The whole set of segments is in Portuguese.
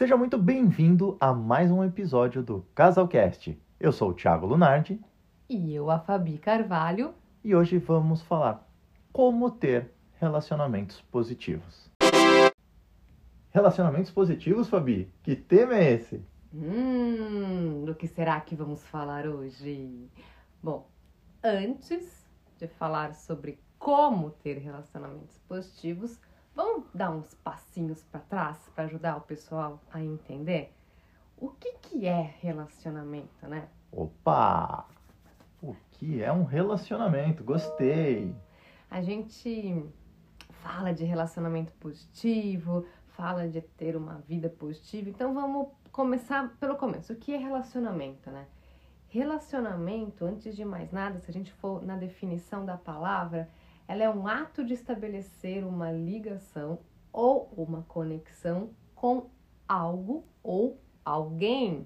Seja muito bem-vindo a mais um episódio do Casalcast. Eu sou o Thiago Lunardi E eu, a Fabi Carvalho. e hoje vamos falar como ter relacionamentos positivos. Relacionamentos positivos, Fabi? Que tema é esse? Hum, do que será que vamos falar hoje? Bom, antes de falar sobre como ter relacionamentos positivos, vamos dar uns passinhos para trás para ajudar o pessoal a entender o que, que é relacionamento, né? Opa! O que é um relacionamento? Gostei! A gente fala de relacionamento positivo, fala de ter uma vida positiva. Então vamos começar pelo começo. O que é relacionamento, né? Relacionamento, antes de mais nada, se a gente for na definição da palavra, ela é um ato de estabelecer uma ligação ou uma conexão com algo ou alguém.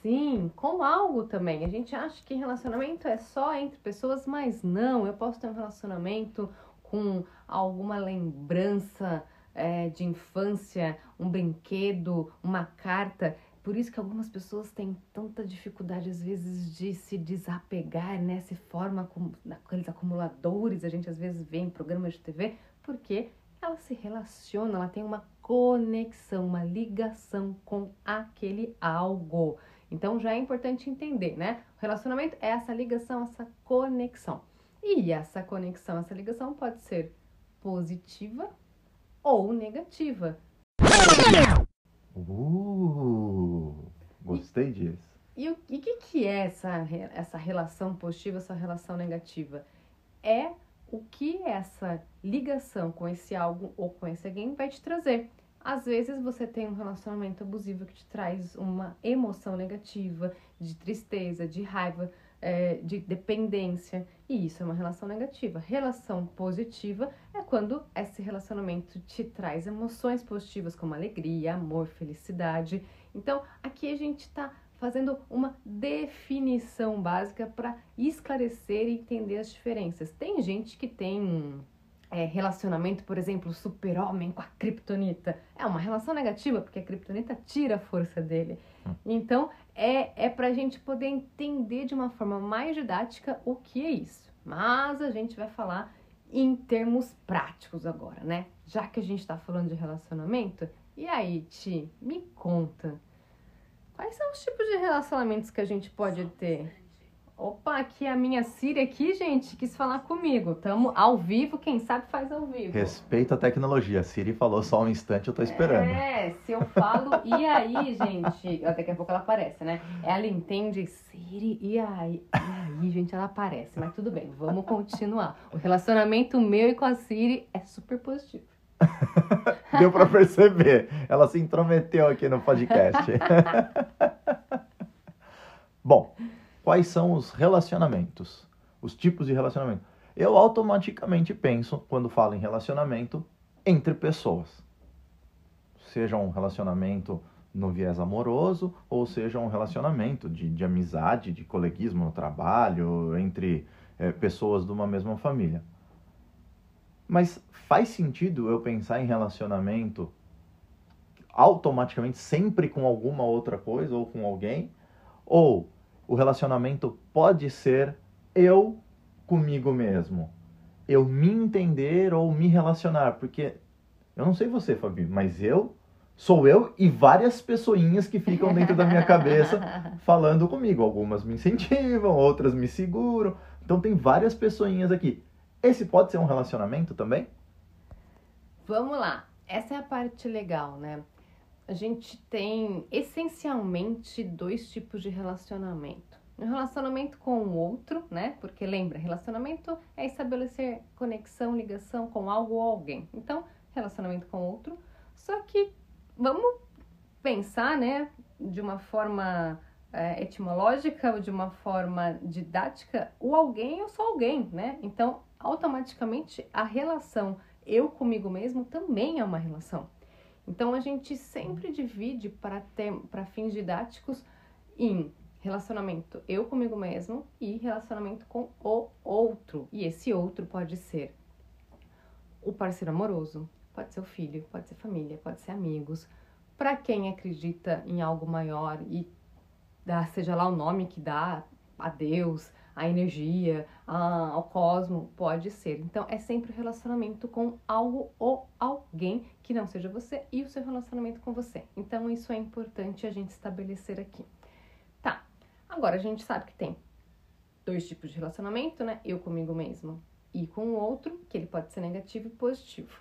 Sim, com algo também. A gente acha que relacionamento é só entre pessoas, mas não. Eu posso ter um relacionamento com alguma lembrança é, de infância, um brinquedo, uma carta. Por isso que algumas pessoas têm tanta dificuldade, às vezes, de se desapegar, né? Se forma como aqueles acumuladores, a gente às vezes vê em programas de TV, porque ela se relaciona, ela tem uma conexão, uma ligação com aquele algo. Então já é importante entender, né? O relacionamento é essa ligação, essa conexão. E essa conexão, essa ligação pode ser positiva ou negativa. Uh! Gostei disso. E o e que, que é essa, essa relação positiva, essa relação negativa? É o que essa ligação com esse algo ou com esse alguém vai te trazer. Às vezes você tem um relacionamento abusivo que te traz uma emoção negativa, de tristeza, de raiva, é, de dependência, e isso é uma relação negativa. Relação positiva é quando esse relacionamento te traz emoções positivas como alegria, amor, felicidade. Então, aqui a gente está fazendo uma definição básica para esclarecer e entender as diferenças. Tem gente que tem é, relacionamento, por exemplo, super-homem com a Kryptonita. É uma relação negativa, porque a Kryptonita tira a força dele. Então, é, é para a gente poder entender de uma forma mais didática o que é isso. Mas a gente vai falar em termos práticos agora, né? Já que a gente está falando de relacionamento, e aí, Ti, me conta. Quais são os tipos de relacionamentos que a gente pode ter? Opa, aqui é a minha Siri aqui, gente, quis falar comigo. Tamo ao vivo, quem sabe faz ao vivo. Respeito a tecnologia. A Siri falou só um instante, eu tô esperando. É, se eu falo, e aí, gente? Daqui a pouco ela aparece, né? Ela entende Siri, e aí? E aí, gente, ela aparece. Mas tudo bem, vamos continuar. O relacionamento meu e com a Siri é super positivo. Deu pra perceber. Ela se intrometeu aqui no podcast. Bom, quais são os relacionamentos? Os tipos de relacionamento? Eu automaticamente penso, quando falo em relacionamento, entre pessoas. Seja um relacionamento no viés amoroso, ou seja um relacionamento de, de amizade, de coleguismo no trabalho, entre eh, pessoas de uma mesma família. Mas faz sentido eu pensar em relacionamento automaticamente sempre com alguma outra coisa ou com alguém? Ou o relacionamento pode ser eu comigo mesmo? Eu me entender ou me relacionar? Porque eu não sei você, Fabi, mas eu sou eu e várias pessoinhas que ficam dentro da minha cabeça falando comigo. Algumas me incentivam, outras me seguram. Então tem várias pessoinhas aqui. Esse pode ser um relacionamento também? Vamos lá. Essa é a parte legal, né? A gente tem essencialmente dois tipos de relacionamento. Um relacionamento com o outro, né? Porque lembra, relacionamento é estabelecer conexão, ligação com algo ou alguém. Então, relacionamento com o outro. Só que vamos pensar, né, de uma forma é, etimológica ou de uma forma didática, o alguém eu sou alguém, né? Então, automaticamente a relação eu comigo mesmo também é uma relação. Então a gente sempre divide para fins didáticos em relacionamento eu comigo mesmo e relacionamento com o outro. E esse outro pode ser o parceiro amoroso, pode ser o filho, pode ser família, pode ser amigos, Para quem acredita em algo maior e dá, seja lá o nome que dá a Deus, a energia, a, ao cosmo, pode ser. Então é sempre relacionamento com algo ou alguém que não seja você e o seu relacionamento com você. Então isso é importante a gente estabelecer aqui. Tá. Agora a gente sabe que tem dois tipos de relacionamento, né? Eu comigo mesmo e com o outro, que ele pode ser negativo e positivo.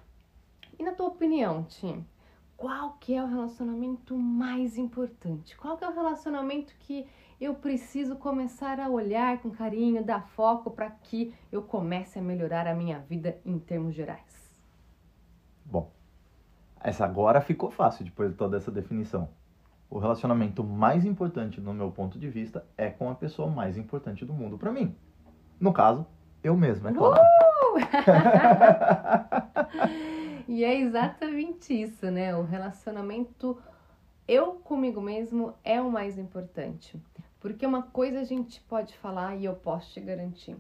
E na tua opinião, Tim, qual que é o relacionamento mais importante? Qual que é o relacionamento que eu preciso começar a olhar com carinho, dar foco para que eu comece a melhorar a minha vida em termos gerais? Bom, essa agora ficou fácil depois de toda essa definição. O relacionamento mais importante, no meu ponto de vista, é com a pessoa mais importante do mundo para mim. No caso, eu mesmo, é claro. Uh! e é exatamente isso, né? O relacionamento eu comigo mesmo é o mais importante. Porque uma coisa a gente pode falar e eu posso te garantir.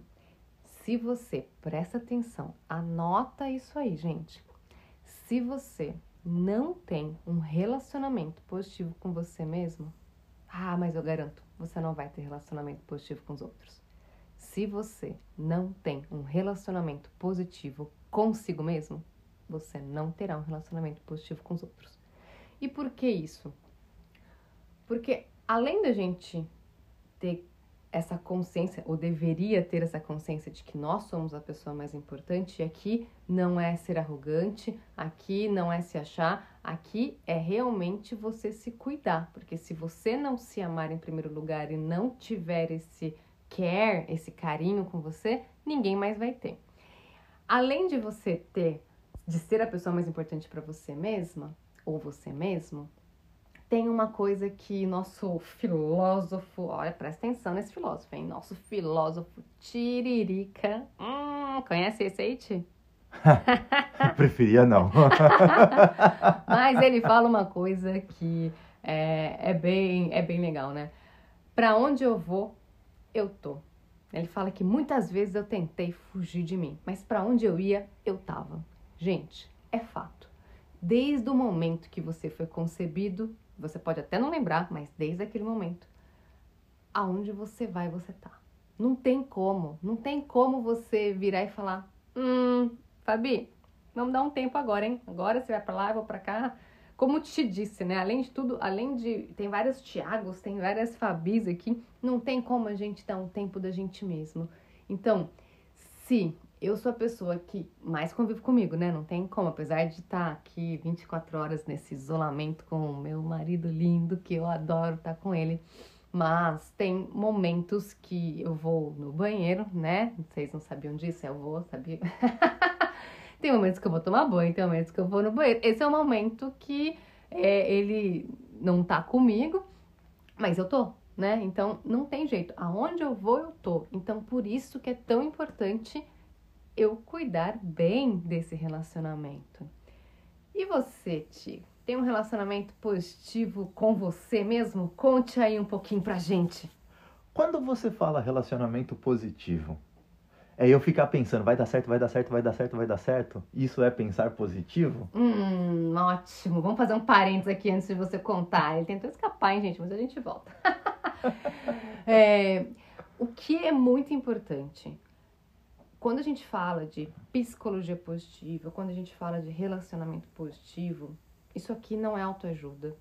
Se você presta atenção, anota isso aí, gente. Se você não tem um relacionamento positivo com você mesmo, ah, mas eu garanto, você não vai ter relacionamento positivo com os outros. Se você não tem um relacionamento positivo consigo mesmo, você não terá um relacionamento positivo com os outros. E por que isso? Porque além da gente ter essa consciência, ou deveria ter essa consciência de que nós somos a pessoa mais importante, e aqui não é ser arrogante, aqui não é se achar, aqui é realmente você se cuidar, porque se você não se amar em primeiro lugar e não tiver esse care, esse carinho com você, ninguém mais vai ter. Além de você ter, de ser a pessoa mais importante para você mesma, ou você mesmo, tem uma coisa que nosso filósofo, olha, presta atenção nesse filósofo, hein? Nosso filósofo Tiririca. Hum, conhece esse aí, Ti? Preferia não. Mas ele fala uma coisa que é, é, bem, é bem legal, né? Para onde eu vou, eu tô. Ele fala que muitas vezes eu tentei fugir de mim, mas para onde eu ia, eu tava. Gente, é fato. Desde o momento que você foi concebido, você pode até não lembrar, mas desde aquele momento, aonde você vai, você tá. Não tem como, não tem como você virar e falar: "Hum, Fabi, vamos dar um tempo agora, hein? Agora você vai para lá, eu vou para cá". Como te disse, né? Além de tudo, além de tem vários Tiagos, tem várias Fabis aqui, não tem como a gente dar um tempo da gente mesmo. Então, se eu sou a pessoa que mais convive comigo, né? Não tem como, apesar de estar aqui 24 horas nesse isolamento com o meu marido lindo, que eu adoro estar com ele. Mas tem momentos que eu vou no banheiro, né? Vocês não sabiam disso, eu vou, sabia? tem momentos que eu vou tomar banho, tem momentos que eu vou no banheiro. Esse é o momento que é, ele não tá comigo, mas eu tô, né? Então não tem jeito. Aonde eu vou, eu tô. Então por isso que é tão importante eu cuidar bem desse relacionamento. E você, Ti? Tem um relacionamento positivo com você mesmo? Conte aí um pouquinho pra gente. Quando você fala relacionamento positivo, é eu ficar pensando, vai dar certo, vai dar certo, vai dar certo, vai dar certo? Isso é pensar positivo? Hum, ótimo. Vamos fazer um parênteses aqui antes de você contar. Ele tentou escapar, hein, gente? Mas a gente volta. é, o que é muito importante quando a gente fala de psicologia positiva, quando a gente fala de relacionamento positivo, isso aqui não é autoajuda,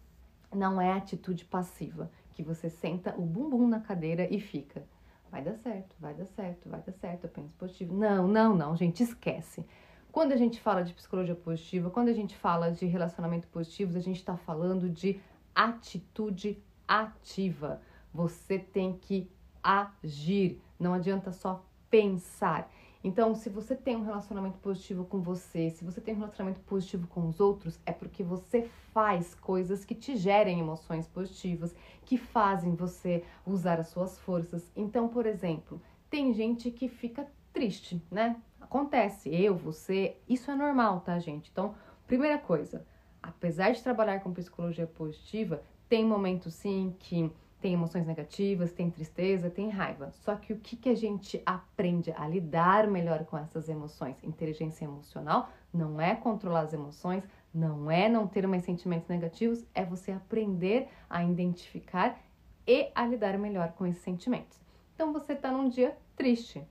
não é atitude passiva, que você senta o bumbum na cadeira e fica. Vai dar certo, vai dar certo, vai dar certo, eu penso positivo. Não, não, não, gente, esquece. Quando a gente fala de psicologia positiva, quando a gente fala de relacionamento positivo, a gente está falando de atitude ativa. Você tem que agir, não adianta só pensar. Então, se você tem um relacionamento positivo com você, se você tem um relacionamento positivo com os outros, é porque você faz coisas que te gerem emoções positivas, que fazem você usar as suas forças. Então, por exemplo, tem gente que fica triste, né? Acontece, eu, você, isso é normal, tá, gente? Então, primeira coisa, apesar de trabalhar com psicologia positiva, tem momentos sim que tem emoções negativas, tem tristeza, tem raiva. Só que o que, que a gente aprende a lidar melhor com essas emoções? Inteligência emocional não é controlar as emoções, Não é não ter mais sentimentos negativos, é você aprender a identificar e a lidar melhor com esses sentimentos. Então você está num dia triste.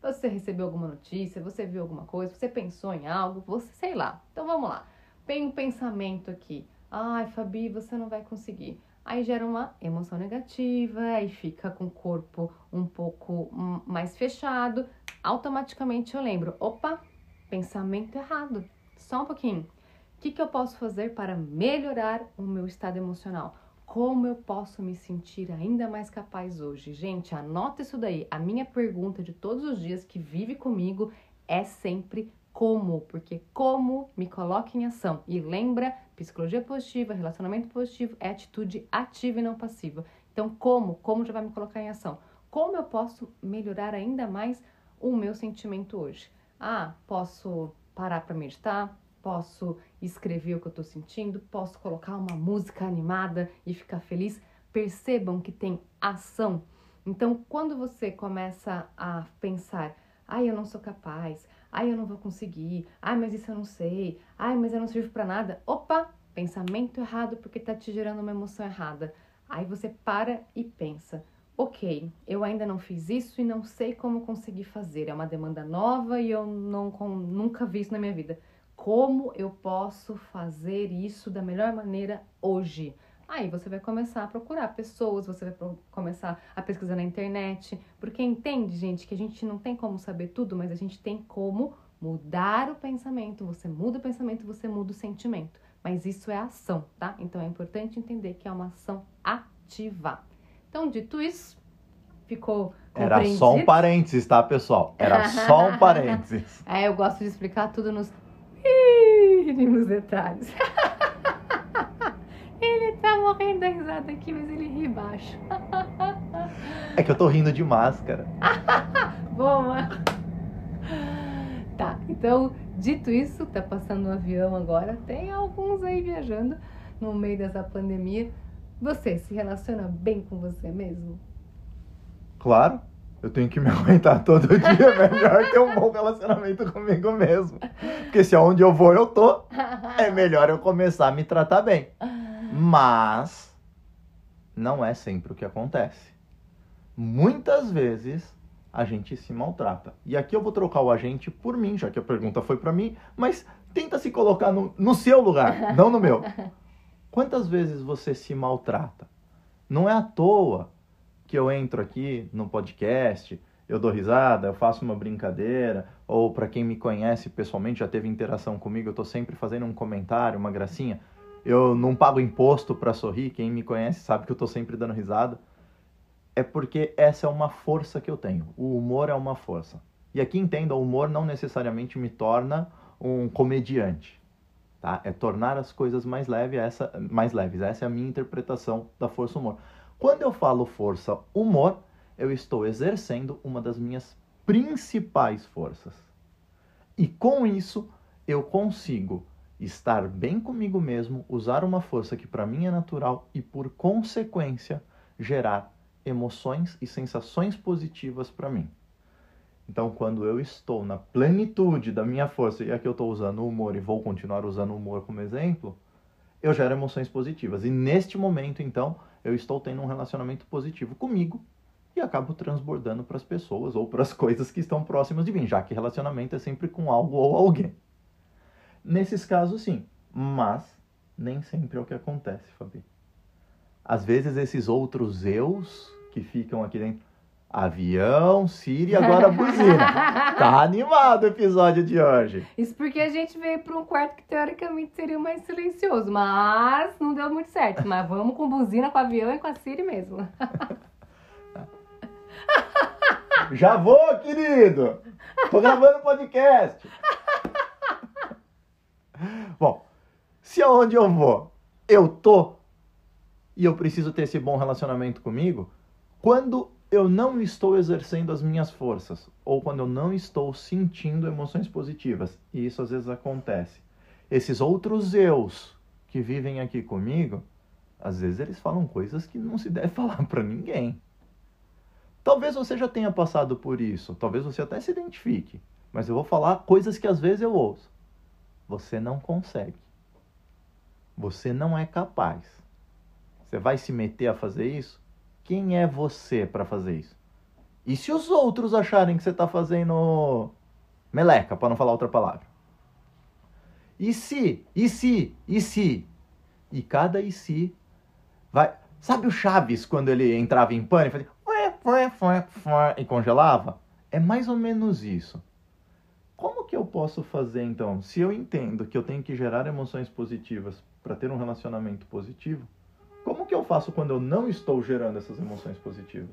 Você recebeu alguma notícia, você viu alguma coisa, você pensou em algo, você sei lá. Então vamos lá. Tem um pensamento aqui. Ai, Fabi, você não vai conseguir. Aí gera uma emoção negativa, aí fica com o corpo um pouco mais fechado. Automaticamente eu lembro: opa, pensamento errado. Só um pouquinho. O que, que eu posso fazer para melhorar o meu estado emocional? Como eu posso me sentir ainda mais capaz hoje? Gente, anota isso daí. A minha pergunta de todos os dias que vive comigo é sempre como, porque como me coloca em ação. E lembra, psicologia positiva, relacionamento positivo é atitude ativa e não passiva. Então, como? Como já vai me colocar em ação? Como eu posso melhorar ainda mais o meu sentimento hoje? Ah, posso parar para meditar, posso escrever o que eu estou sentindo, posso colocar uma música animada e ficar feliz. Percebam que tem ação. Então, quando você começa a pensar, ai, eu não sou capaz, ai, eu não vou conseguir, ai, mas isso eu não sei, ai, mas eu não sirvo para nada. Opa, pensamento errado porque está te gerando uma emoção errada. Aí você para e pensa, ok, eu ainda não fiz isso e não sei como conseguir fazer. É uma demanda nova e eu não, nunca vi isso na minha vida como eu posso fazer isso da melhor maneira hoje? Aí você vai começar a procurar pessoas, você vai começar a pesquisar na internet, porque entende, gente, que a gente não tem como saber tudo, mas a gente tem como mudar o pensamento. Você muda o pensamento, você muda o sentimento. Mas isso é ação, tá? Então é importante entender que é uma ação ativa. Então, dito isso, ficou Era só um parênteses, tá, pessoal? Era só um parênteses. é, eu gosto de explicar tudo nos mínimos detalhes. tá morrendo da risada aqui, mas ele ri baixo. é que eu tô rindo de máscara. Boa! Tá, então, dito isso, tá passando um avião agora, tem alguns aí viajando no meio dessa pandemia. Você se relaciona bem com você mesmo? Claro eu tenho que me aguentar todo dia, é melhor ter um bom relacionamento comigo mesmo. Porque se aonde eu vou eu tô, é melhor eu começar a me tratar bem. Mas não é sempre o que acontece. Muitas vezes a gente se maltrata. E aqui eu vou trocar o agente por mim, já que a pergunta foi para mim, mas tenta se colocar no, no seu lugar, não no meu. Quantas vezes você se maltrata? Não é à toa que eu entro aqui no podcast, eu dou risada, eu faço uma brincadeira, ou para quem me conhece pessoalmente, já teve interação comigo, eu estou sempre fazendo um comentário, uma gracinha. Eu não pago imposto para sorrir, quem me conhece sabe que eu estou sempre dando risada. É porque essa é uma força que eu tenho. O humor é uma força. E aqui entenda, o humor não necessariamente me torna um comediante. Tá? É tornar as coisas mais, leve, essa, mais leves. Essa é a minha interpretação da força humor. Quando eu falo força humor, eu estou exercendo uma das minhas principais forças. E com isso, eu consigo estar bem comigo mesmo, usar uma força que para mim é natural e, por consequência, gerar emoções e sensações positivas para mim. Então, quando eu estou na plenitude da minha força, e aqui eu estou usando o humor e vou continuar usando o humor como exemplo, eu gero emoções positivas. E neste momento, então, eu estou tendo um relacionamento positivo comigo e acabo transbordando para as pessoas ou para as coisas que estão próximas de mim, já que relacionamento é sempre com algo ou alguém. Nesses casos, sim, mas nem sempre é o que acontece, Fabi. Às vezes, esses outros eus que ficam aqui dentro Avião, Siri agora buzina. tá animado o episódio de hoje. Isso porque a gente veio para um quarto que teoricamente seria mais silencioso, mas não deu muito certo. Mas vamos com buzina, com avião e com a Siri mesmo. Já vou, querido! Tô gravando podcast. Bom, se aonde eu vou eu tô e eu preciso ter esse bom relacionamento comigo, quando eu não estou exercendo as minhas forças, ou quando eu não estou sentindo emoções positivas, e isso às vezes acontece. Esses outros eus que vivem aqui comigo, às vezes eles falam coisas que não se deve falar para ninguém. Talvez você já tenha passado por isso, talvez você até se identifique, mas eu vou falar coisas que às vezes eu ouço. Você não consegue. Você não é capaz. Você vai se meter a fazer isso? Quem é você para fazer isso? E se os outros acharem que você está fazendo meleca, para não falar outra palavra? E se, e se, e se? E cada e se vai. Sabe o Chaves quando ele entrava em pânico e fazia e congelava? É mais ou menos isso. Como que eu posso fazer então? Se eu entendo que eu tenho que gerar emoções positivas para ter um relacionamento positivo, como que eu faço quando eu não estou gerando essas emoções positivas?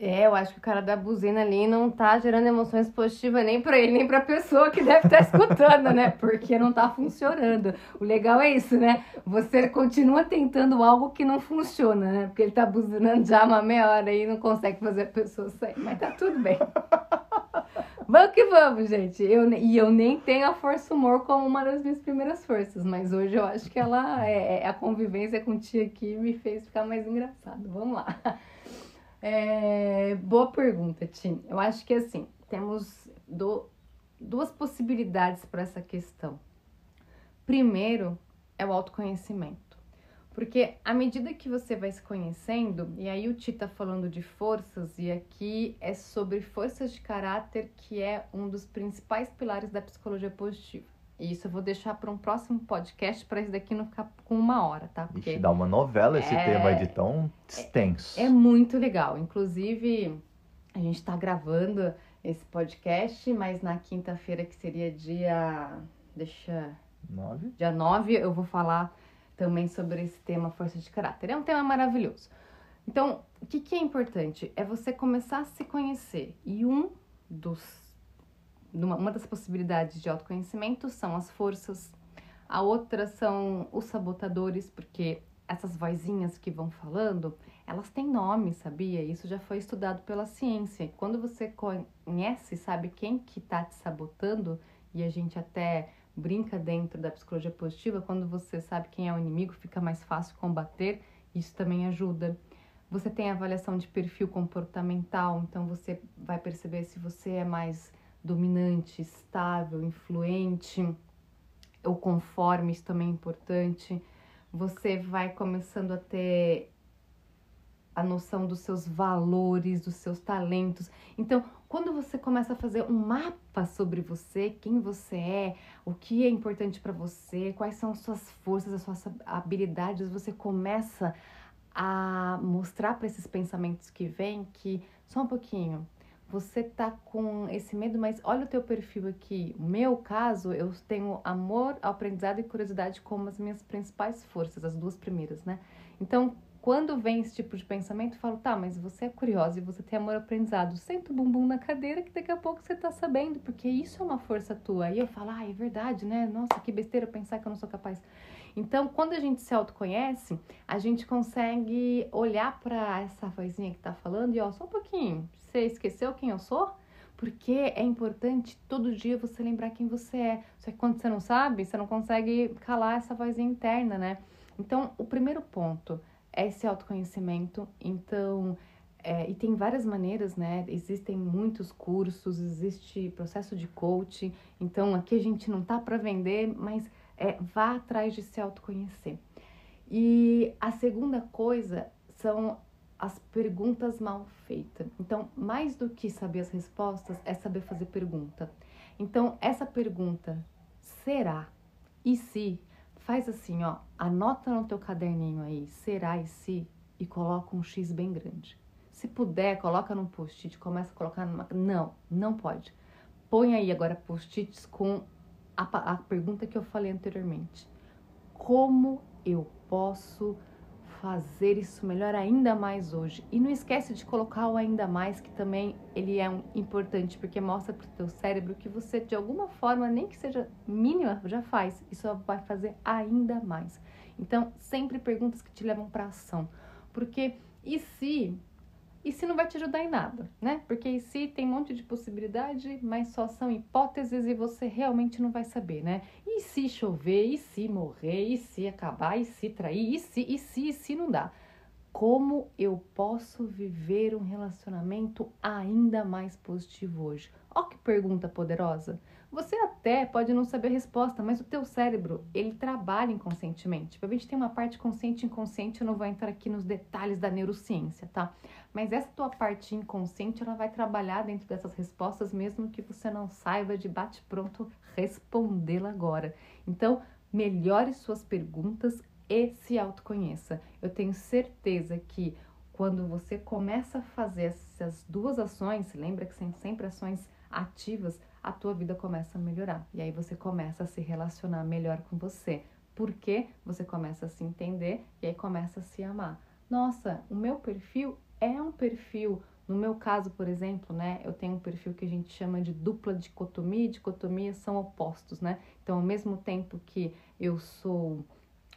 É, eu acho que o cara da buzina ali não tá gerando emoções positivas nem para ele, nem pra pessoa que deve estar tá escutando, né? Porque não tá funcionando. O legal é isso, né? Você continua tentando algo que não funciona, né? Porque ele tá buzinando já uma meia hora e não consegue fazer a pessoa sair. Mas tá tudo bem. Vamos que vamos, gente. Eu, e eu nem tenho a força humor como uma das minhas primeiras forças, mas hoje eu acho que ela é, é a convivência com tia aqui me fez ficar mais engraçado. Vamos lá. É, boa pergunta, Tim. Eu acho que assim, temos do, duas possibilidades para essa questão. Primeiro é o autoconhecimento. Porque à medida que você vai se conhecendo, e aí o Ti tá falando de forças, e aqui é sobre forças de caráter, que é um dos principais pilares da psicologia positiva. E isso eu vou deixar para um próximo podcast, para isso daqui não ficar com uma hora, tá? Porque Ixi, dá uma novela esse é... tema de tão extenso. É, é muito legal. Inclusive, a gente está gravando esse podcast, mas na quinta-feira, que seria dia. Deixa. Nove? Dia 9, eu vou falar também sobre esse tema força de caráter. É um tema maravilhoso. Então, o que, que é importante? É você começar a se conhecer. E um dos. Uma, das possibilidades de autoconhecimento são as forças, a outra são os sabotadores, porque essas vozinhas que vão falando, elas têm nome, sabia? Isso já foi estudado pela ciência. Quando você conhece, sabe quem que tá te sabotando, e a gente até brinca dentro da psicologia positiva, quando você sabe quem é o inimigo, fica mais fácil combater, isso também ajuda. Você tem avaliação de perfil comportamental, então você vai perceber se você é mais dominante, estável, influente ou conforme, isso também é importante. Você vai começando a ter a noção dos seus valores, dos seus talentos. Então, quando você começa a fazer um mapa sobre você, quem você é, o que é importante para você, quais são as suas forças, as suas habilidades, você começa a mostrar para esses pensamentos que vêm que só um pouquinho. Você tá com esse medo, mas olha o teu perfil aqui. No meu caso, eu tenho amor, aprendizado e curiosidade como as minhas principais forças, as duas primeiras, né? Então, quando vem esse tipo de pensamento, eu falo, tá, mas você é curiosa e você tem amor aprendizado. Senta o bumbum na cadeira que daqui a pouco você tá sabendo, porque isso é uma força tua. E eu falo, ah, é verdade, né? Nossa, que besteira pensar que eu não sou capaz. Então, quando a gente se autoconhece, a gente consegue olhar para essa vozinha que tá falando e, ó, só um pouquinho. Você esqueceu quem eu sou? Porque é importante todo dia você lembrar quem você é. Só que quando você não sabe, você não consegue calar essa vozinha interna, né? Então, o primeiro ponto esse autoconhecimento. Então, é, e tem várias maneiras, né? Existem muitos cursos, existe processo de coaching. Então, aqui a gente não tá para vender, mas é, vá atrás de se autoconhecer. E a segunda coisa são as perguntas mal feitas. Então, mais do que saber as respostas, é saber fazer pergunta. Então, essa pergunta, será? E se? Faz assim, ó, anota no teu caderninho aí, será e se, e coloca um X bem grande. Se puder, coloca num post-it, começa a colocar numa. Não, não pode. Põe aí agora post-its com a, a pergunta que eu falei anteriormente. Como eu posso fazer isso melhor ainda mais hoje. E não esquece de colocar o ainda mais, que também ele é um, importante, porque mostra para o teu cérebro que você, de alguma forma, nem que seja mínima, já faz. Só vai fazer ainda mais. Então, sempre perguntas que te levam para ação. Porque e se e se não vai te ajudar em nada, né? Porque e se tem um monte de possibilidade, mas só são hipóteses e você realmente não vai saber, né? E se chover, e se morrer, e se acabar, e se trair, e se, e se, e se não dá. Como eu posso viver um relacionamento ainda mais positivo hoje? Ó que pergunta poderosa. Você até pode não saber a resposta, mas o teu cérebro, ele trabalha inconscientemente. A gente tem uma parte consciente e inconsciente, eu não vou entrar aqui nos detalhes da neurociência, tá? Mas essa tua parte inconsciente, ela vai trabalhar dentro dessas respostas, mesmo que você não saiba de bate-pronto respondê-la agora. Então, melhore suas perguntas e se autoconheça. Eu tenho certeza que quando você começa a fazer essas duas ações, lembra que são sempre ações ativas, a tua vida começa a melhorar. E aí você começa a se relacionar melhor com você. Porque você começa a se entender e aí começa a se amar. Nossa, o meu perfil é um perfil. No meu caso, por exemplo, né, eu tenho um perfil que a gente chama de dupla dicotomia, dicotomia são opostos, né? Então, ao mesmo tempo que eu sou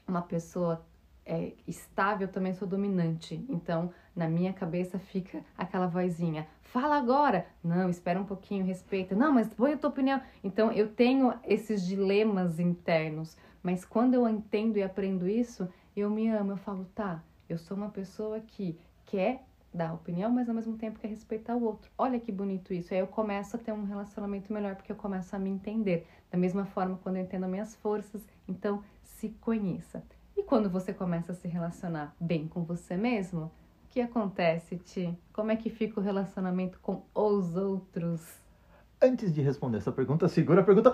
uma pessoa é, estável, também sou dominante. Então, na minha cabeça fica aquela vozinha: fala agora. Não, espera um pouquinho, respeita. Não, mas põe a tua opinião. Então, eu tenho esses dilemas internos. Mas quando eu entendo e aprendo isso, eu me amo. Eu falo: tá, eu sou uma pessoa que quer dar opinião, mas ao mesmo tempo quer respeitar o outro. Olha que bonito isso. Aí eu começo a ter um relacionamento melhor porque eu começo a me entender. Da mesma forma, quando eu entendo as minhas forças, então se conheça. E quando você começa a se relacionar bem com você mesmo, o que acontece, Ti? Como é que fica o relacionamento com os outros? Antes de responder essa pergunta, segura a pergunta.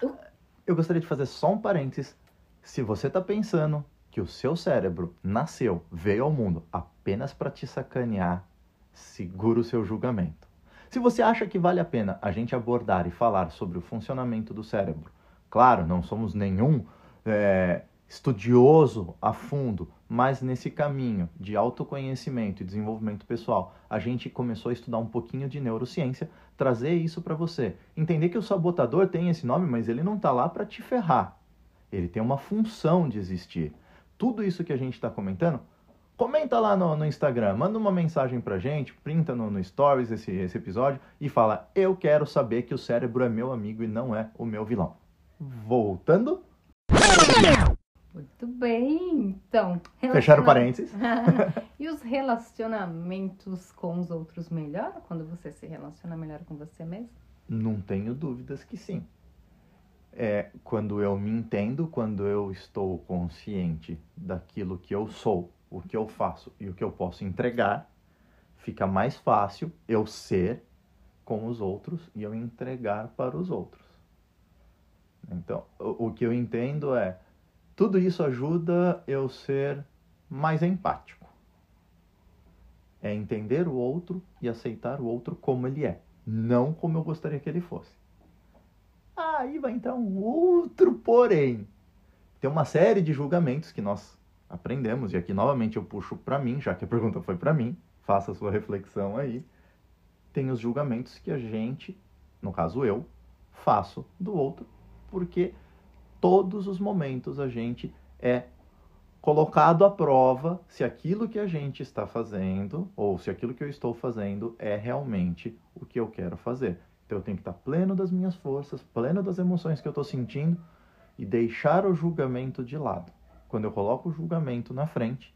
Uh. Eu gostaria de fazer só um parênteses. Se você está pensando que o seu cérebro nasceu, veio ao mundo apenas para te sacanear, segura o seu julgamento. Se você acha que vale a pena a gente abordar e falar sobre o funcionamento do cérebro, claro, não somos nenhum é, estudioso a fundo, mas nesse caminho de autoconhecimento e desenvolvimento pessoal, a gente começou a estudar um pouquinho de neurociência, trazer isso para você. Entender que o sabotador tem esse nome, mas ele não está lá para te ferrar. Ele tem uma função de existir. Tudo isso que a gente está comentando, comenta lá no, no, Instagram, manda uma mensagem pra gente, printa no, no Stories esse, esse episódio e fala: Eu quero saber que o cérebro é meu amigo e não é o meu vilão. Voltando. Muito bem, então. Fecharam parênteses. e os relacionamentos com os outros melhoram quando você se relaciona melhor com você mesmo? Não tenho dúvidas que sim. É quando eu me entendo, quando eu estou consciente daquilo que eu sou, o que eu faço e o que eu posso entregar, fica mais fácil eu ser com os outros e eu entregar para os outros. Então, o, o que eu entendo é tudo isso ajuda eu ser mais empático. É entender o outro e aceitar o outro como ele é, não como eu gostaria que ele fosse. Aí vai entrar um outro porém. Tem uma série de julgamentos que nós aprendemos, e aqui novamente eu puxo para mim, já que a pergunta foi para mim, faça a sua reflexão aí. Tem os julgamentos que a gente, no caso eu, faço do outro, porque todos os momentos a gente é colocado à prova se aquilo que a gente está fazendo ou se aquilo que eu estou fazendo é realmente o que eu quero fazer. Então eu tenho que estar pleno das minhas forças, pleno das emoções que eu estou sentindo e deixar o julgamento de lado. Quando eu coloco o julgamento na frente,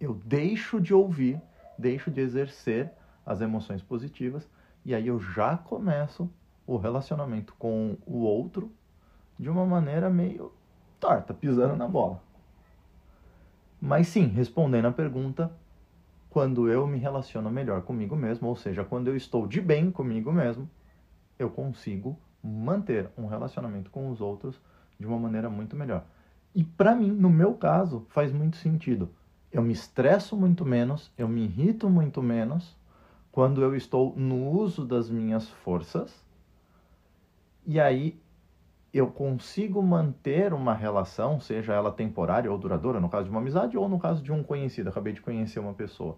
eu deixo de ouvir, deixo de exercer as emoções positivas e aí eu já começo o relacionamento com o outro de uma maneira meio torta, pisando na bola. Mas sim, respondendo a pergunta, quando eu me relaciono melhor comigo mesmo, ou seja, quando eu estou de bem comigo mesmo, eu consigo manter um relacionamento com os outros de uma maneira muito melhor. E para mim, no meu caso, faz muito sentido. Eu me estresso muito menos, eu me irrito muito menos quando eu estou no uso das minhas forças. E aí eu consigo manter uma relação, seja ela temporária ou duradoura, no caso de uma amizade ou no caso de um conhecido, acabei de conhecer uma pessoa.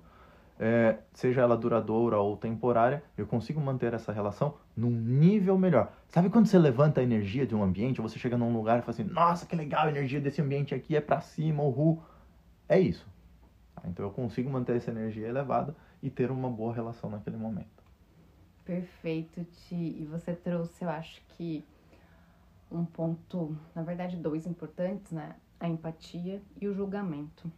É, seja ela duradoura ou temporária, eu consigo manter essa relação num nível melhor. Sabe quando você levanta a energia de um ambiente, você chega num lugar e fala assim, nossa, que legal, a energia desse ambiente aqui é para cima, uhul. É isso. Então eu consigo manter essa energia elevada e ter uma boa relação naquele momento. Perfeito, Ti. E você trouxe, eu acho que um ponto, na verdade, dois importantes, né? A empatia e o julgamento.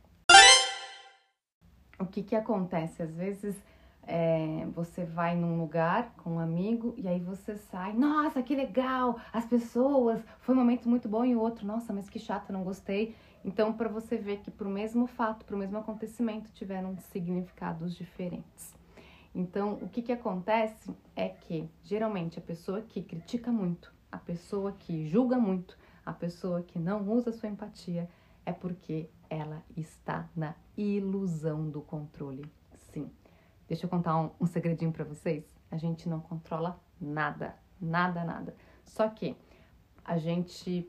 O que que acontece? Às vezes É, você vai num lugar com um amigo e aí você sai, nossa, que legal, as pessoas, foi um momento muito bom e o outro, nossa, mas que chato, não gostei. Então, para você ver que para o mesmo fato, para o mesmo acontecimento, tiveram significados diferentes. Então, o que, que acontece é que, geralmente, a pessoa que critica muito, a pessoa que julga muito, a pessoa que não usa sua empatia, é porque ela está na ilusão do controle. Sim. Deixa eu contar um, um segredinho para vocês. A gente não controla nada, nada, nada. Só que a gente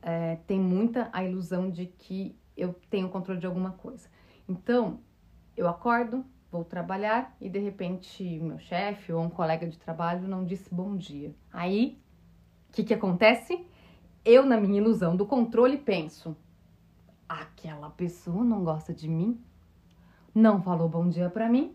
é, tem muita a ilusão de que eu tenho controle de alguma coisa. Então, eu acordo, vou trabalhar e de repente meu chefe ou um colega de trabalho não disse bom dia. Aí, o que, que acontece? Eu, na minha ilusão do controle, penso: aquela pessoa não gosta de mim, não falou bom dia para mim.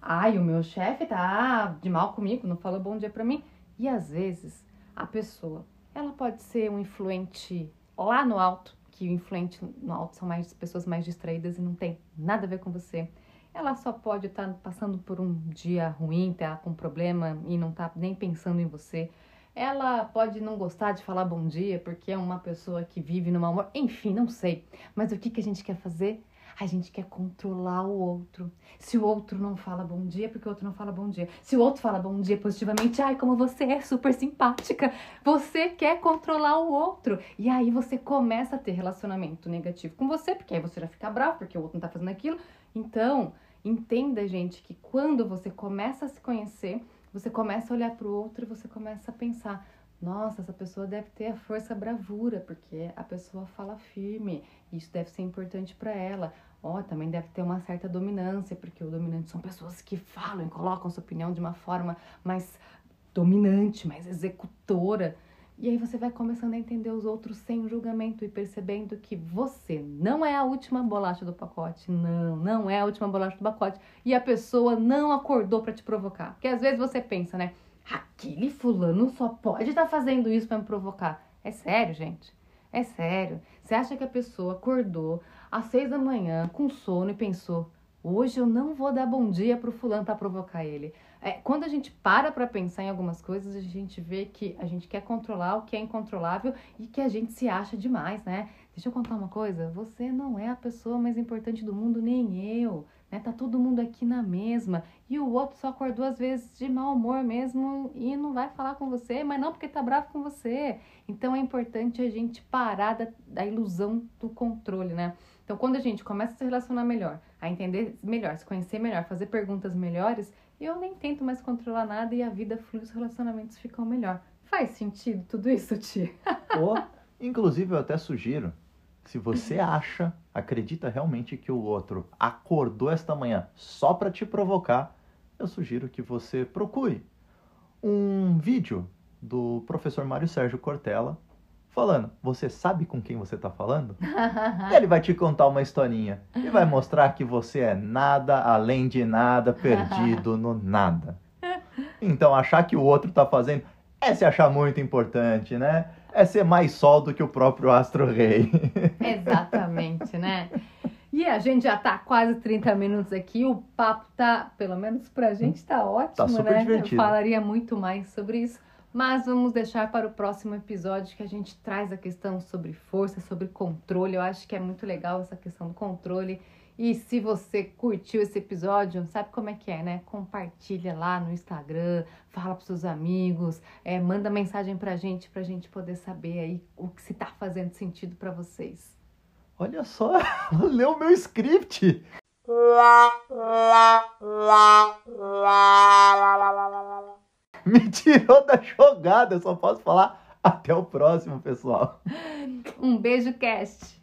Ai, o meu chefe tá de mal comigo, não falou bom dia para mim. E às vezes a pessoa, ela pode ser um influente lá no alto, que o influente no alto são mais pessoas mais distraídas e não tem nada a ver com você ela só pode estar tá passando por um dia ruim, tá com problema e não tá nem pensando em você. Ela pode não gostar de falar bom dia porque é uma pessoa que vive no mau humor. Enfim, não sei. Mas o que, que a gente quer fazer? A gente quer controlar o outro. Se o outro não fala bom dia, porque o outro não fala bom dia. Se o outro fala bom dia positivamente, ai, como você é super simpática. Você quer controlar o outro. E aí você começa a ter relacionamento negativo com você, porque aí você já fica bravo, porque o outro não tá fazendo aquilo. Então, entenda, gente, que quando você começa a se conhecer, você começa a olhar para o outro e você começa a pensar: nossa, essa pessoa deve ter a força bravura, porque a pessoa fala firme, isso deve ser importante para ela. Ó, oh, também deve ter uma certa dominância, porque o dominante são pessoas que falam e colocam sua opinião de uma forma mais dominante, mais executora. E aí você vai começando a entender os outros sem julgamento e percebendo que você não é a última bolacha do pacote. Não, não é a última bolacha do pacote. E a pessoa não acordou para te provocar. Porque às vezes você pensa, né? Aquele fulano só pode estar tá fazendo isso para me provocar. É sério, gente? É sério. Você acha que a pessoa acordou às seis da manhã com sono e pensou: hoje eu não vou dar bom dia pro fulano para provocar ele? É, quando a gente para para pensar em algumas coisas, a gente vê que a gente quer controlar o que é incontrolável e que a gente se acha demais, né? Deixa eu contar uma coisa, você não é a pessoa mais importante do mundo, nem eu, né? Tá todo mundo aqui na mesma. E o outro só acordou às vezes de mau humor mesmo e não vai falar com você, mas não porque tá bravo com você. Então é importante a gente parar da, da ilusão do controle, né? Então, quando a gente começa a se relacionar melhor, a entender melhor, se conhecer melhor, fazer perguntas melhores, eu nem tento mais controlar nada e a vida flui, os relacionamentos ficam melhor. Faz sentido tudo isso, tia? Ou, inclusive, eu até sugiro, se você acha, acredita realmente que o outro acordou esta manhã só para te provocar, eu sugiro que você procure um vídeo do professor Mário Sérgio Cortella falando, você sabe com quem você está falando? Ele vai te contar uma historinha e vai mostrar que você é nada além de nada, perdido no nada. Então, achar que o outro está fazendo é se achar muito importante, né? É ser mais sol do que o próprio astro rei. Exatamente, né? E a gente já tá quase 30 minutos aqui, o papo tá, pelo menos pra gente, tá ótimo, tá super né? Divertido. Eu falaria muito mais sobre isso. Mas vamos deixar para o próximo episódio que a gente traz a questão sobre força, sobre controle. Eu acho que é muito legal essa questão do controle. E se você curtiu esse episódio, sabe como é que é, né? Compartilha lá no Instagram, fala para seus amigos, é, manda mensagem pra gente, pra gente poder saber aí o que se tá fazendo sentido para vocês. Olha só, leu meu script. me tirou da jogada. Eu só posso falar até o próximo, pessoal. Um beijo, cast.